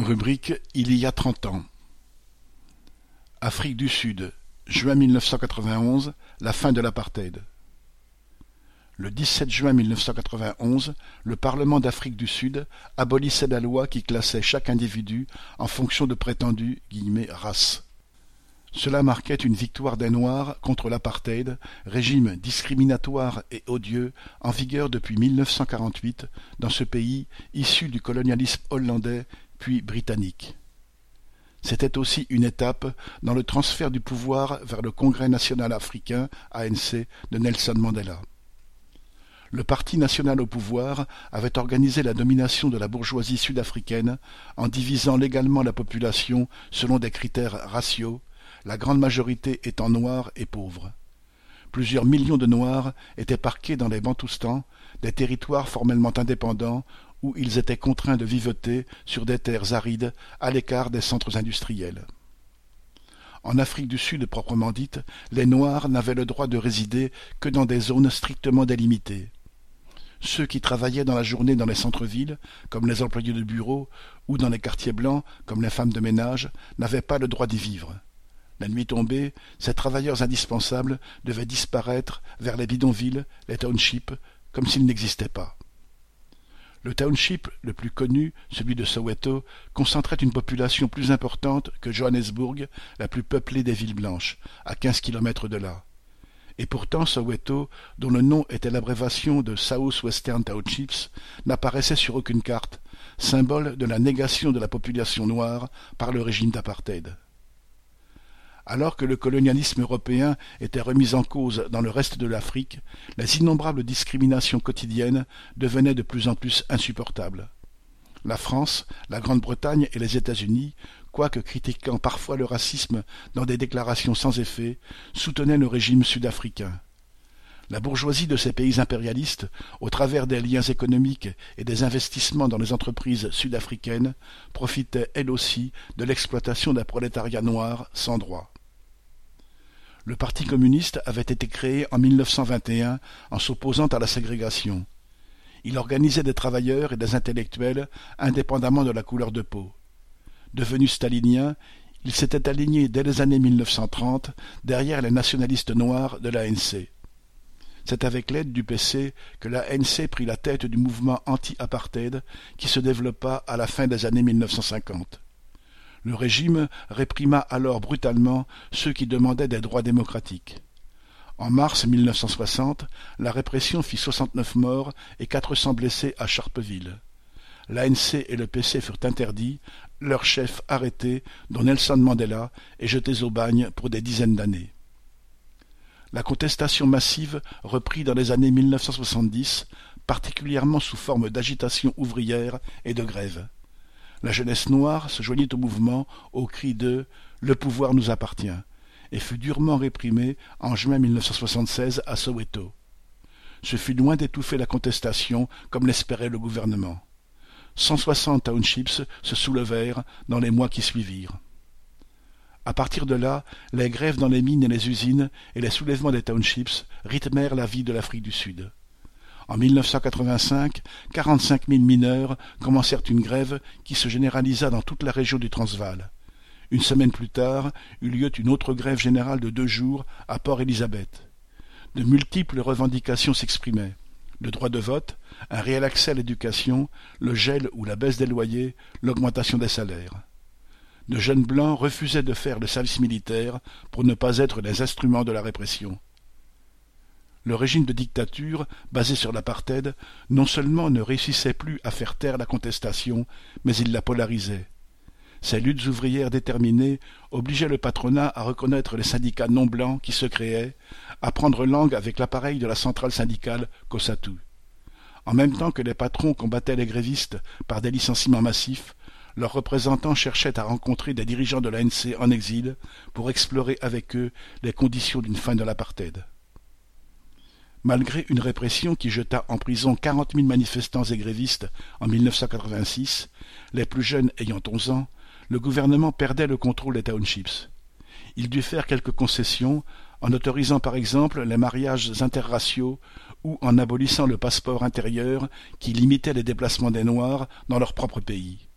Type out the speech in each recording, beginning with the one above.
Rubrique Il y a trente ans. Afrique du Sud, juin 1991, la fin de l'apartheid. Le 17 juin 1991, le Parlement d'Afrique du Sud abolissait la loi qui classait chaque individu en fonction de prétendues « race ». Cela marquait une victoire des Noirs contre l'apartheid, régime discriminatoire et odieux en vigueur depuis 1948 dans ce pays issu du colonialisme hollandais puis britannique. C'était aussi une étape dans le transfert du pouvoir vers le Congrès national africain ANC de Nelson Mandela. Le Parti national au pouvoir avait organisé la domination de la bourgeoisie sud-africaine en divisant légalement la population selon des critères raciaux, la grande majorité étant noire et pauvre. Plusieurs millions de Noirs étaient parqués dans les Bantoustans, des territoires formellement indépendants où ils étaient contraints de vivoter sur des terres arides à l'écart des centres industriels. En Afrique du Sud proprement dite, les Noirs n'avaient le droit de résider que dans des zones strictement délimitées. Ceux qui travaillaient dans la journée dans les centres-villes, comme les employés de bureau, ou dans les quartiers blancs, comme les femmes de ménage, n'avaient pas le droit d'y vivre. La nuit tombée, ces travailleurs indispensables devaient disparaître vers les bidonvilles, les townships, comme s'ils n'existaient pas. Le township le plus connu, celui de Soweto, concentrait une population plus importante que Johannesburg, la plus peuplée des villes blanches, à quinze kilomètres de là. Et pourtant Soweto, dont le nom était l'abrévation de South Western Townships, n'apparaissait sur aucune carte, symbole de la négation de la population noire par le régime d'apartheid. Alors que le colonialisme européen était remis en cause dans le reste de l'Afrique, les innombrables discriminations quotidiennes devenaient de plus en plus insupportables. La France, la Grande-Bretagne et les États-Unis, quoique critiquant parfois le racisme dans des déclarations sans effet, soutenaient le régime sud-africain. La bourgeoisie de ces pays impérialistes, au travers des liens économiques et des investissements dans les entreprises sud-africaines, profitait elle aussi de l'exploitation d'un prolétariat noir sans droit. Le Parti communiste avait été créé en 1921 en s'opposant à la ségrégation. Il organisait des travailleurs et des intellectuels indépendamment de la couleur de peau. Devenu stalinien, il s'était aligné dès les années 1930 derrière les nationalistes noirs de l'ANC. C'est avec l'aide du PC que l'ANC prit la tête du mouvement anti-apartheid qui se développa à la fin des années 1950. Le régime réprima alors brutalement ceux qui demandaient des droits démocratiques. En mars 1960, la répression fit soixante-neuf morts et quatre cents blessés à Charpeville. L'ANC et le PC furent interdits, leurs chefs arrêtés, dont Nelson Mandela, et jetés au bagne pour des dizaines d'années. La contestation massive reprit dans les années 1970, particulièrement sous forme d'agitation ouvrière et de grève. La jeunesse noire se joignit au mouvement au cri de Le pouvoir nous appartient et fut durement réprimée en juin 1976 à Soweto. Ce fut loin d'étouffer la contestation comme l'espérait le gouvernement. Cent soixante townships se soulevèrent dans les mois qui suivirent. À partir de là, les grèves dans les mines et les usines et les soulèvements des townships rythmèrent la vie de l'Afrique du Sud. En 1985, quarante-cinq mille mineurs commencèrent une grève qui se généralisa dans toute la région du Transvaal. Une semaine plus tard eut lieu une autre grève générale de deux jours à Port-Élisabeth. De multiples revendications s'exprimaient. Le droit de vote, un réel accès à l'éducation, le gel ou la baisse des loyers, l'augmentation des salaires. De jeunes blancs refusaient de faire le service militaire pour ne pas être les instruments de la répression. Le régime de dictature, basé sur l'apartheid, non seulement ne réussissait plus à faire taire la contestation, mais il la polarisait. Ces luttes ouvrières déterminées obligeaient le patronat à reconnaître les syndicats non blancs qui se créaient, à prendre langue avec l'appareil de la centrale syndicale COSATU. En même temps que les patrons combattaient les grévistes par des licenciements massifs, leurs représentants cherchaient à rencontrer des dirigeants de l'ANC en exil pour explorer avec eux les conditions d'une fin de l'apartheid. Malgré une répression qui jeta en prison quarante mille manifestants et grévistes en 1986, les plus jeunes ayant onze ans, le gouvernement perdait le contrôle des townships. Il dut faire quelques concessions, en autorisant par exemple les mariages interraciaux ou en abolissant le passeport intérieur qui limitait les déplacements des Noirs dans leur propre pays.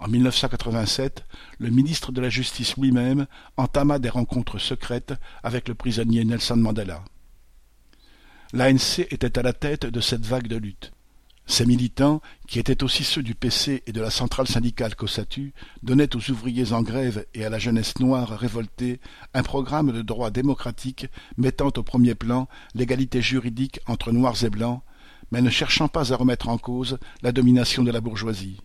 En 1987, le ministre de la Justice lui-même entama des rencontres secrètes avec le prisonnier Nelson Mandela. L'ANC était à la tête de cette vague de lutte. Ces militants, qui étaient aussi ceux du PC et de la centrale syndicale COSATU, donnaient aux ouvriers en grève et à la jeunesse noire révoltée un programme de droits démocratiques mettant au premier plan l'égalité juridique entre noirs et blancs, mais ne cherchant pas à remettre en cause la domination de la bourgeoisie.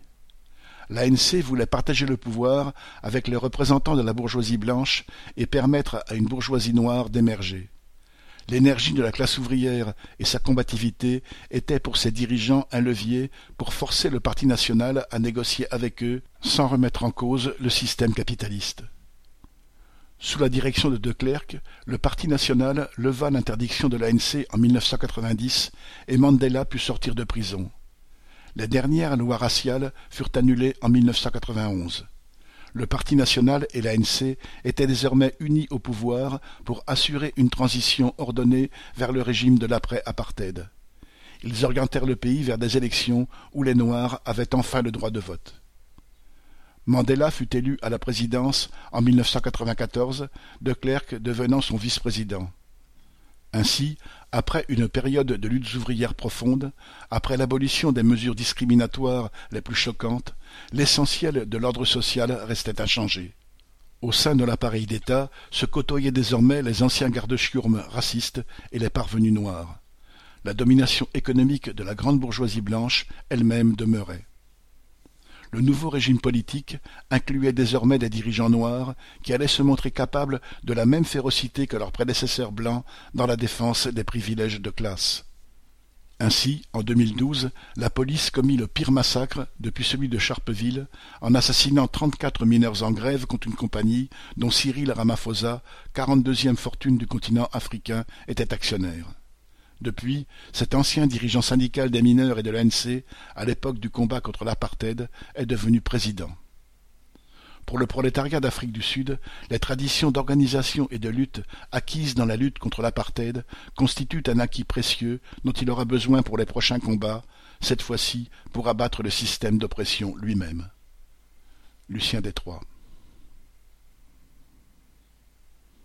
L'ANC voulait partager le pouvoir avec les représentants de la bourgeoisie blanche et permettre à une bourgeoisie noire d'émerger. L'énergie de la classe ouvrière et sa combativité étaient pour ses dirigeants un levier pour forcer le Parti national à négocier avec eux sans remettre en cause le système capitaliste. Sous la direction de De Klerk, le Parti national leva l'interdiction de l'ANC en 1990 et Mandela put sortir de prison. Les dernières lois raciales furent annulées en 1991 le Parti national et l'ANC étaient désormais unis au pouvoir pour assurer une transition ordonnée vers le régime de l'après-apartheid. Ils orientèrent le pays vers des élections où les Noirs avaient enfin le droit de vote. Mandela fut élu à la présidence en 1994, de Klerk devenant son vice-président. Ainsi, après une période de luttes ouvrières profondes, après l'abolition des mesures discriminatoires les plus choquantes, l'essentiel de l'ordre social restait inchangé. Au sein de l'appareil d'État se côtoyaient désormais les anciens gardes-chiourmes racistes et les parvenus noirs. La domination économique de la grande bourgeoisie blanche elle-même demeurait. Le nouveau régime politique incluait désormais des dirigeants noirs qui allaient se montrer capables de la même férocité que leurs prédécesseurs blancs dans la défense des privilèges de classe. Ainsi, en 2012, la police commit le pire massacre depuis celui de Charpeville en assassinant 34 mineurs en grève contre une compagnie dont Cyril Ramaphosa, 42e fortune du continent africain, était actionnaire. Depuis, cet ancien dirigeant syndical des mineurs et de l'ANC, à l'époque du combat contre l'apartheid, est devenu président. Pour le prolétariat d'Afrique du Sud, les traditions d'organisation et de lutte acquises dans la lutte contre l'apartheid constituent un acquis précieux dont il aura besoin pour les prochains combats, cette fois-ci pour abattre le système d'oppression lui-même. Lucien Détroit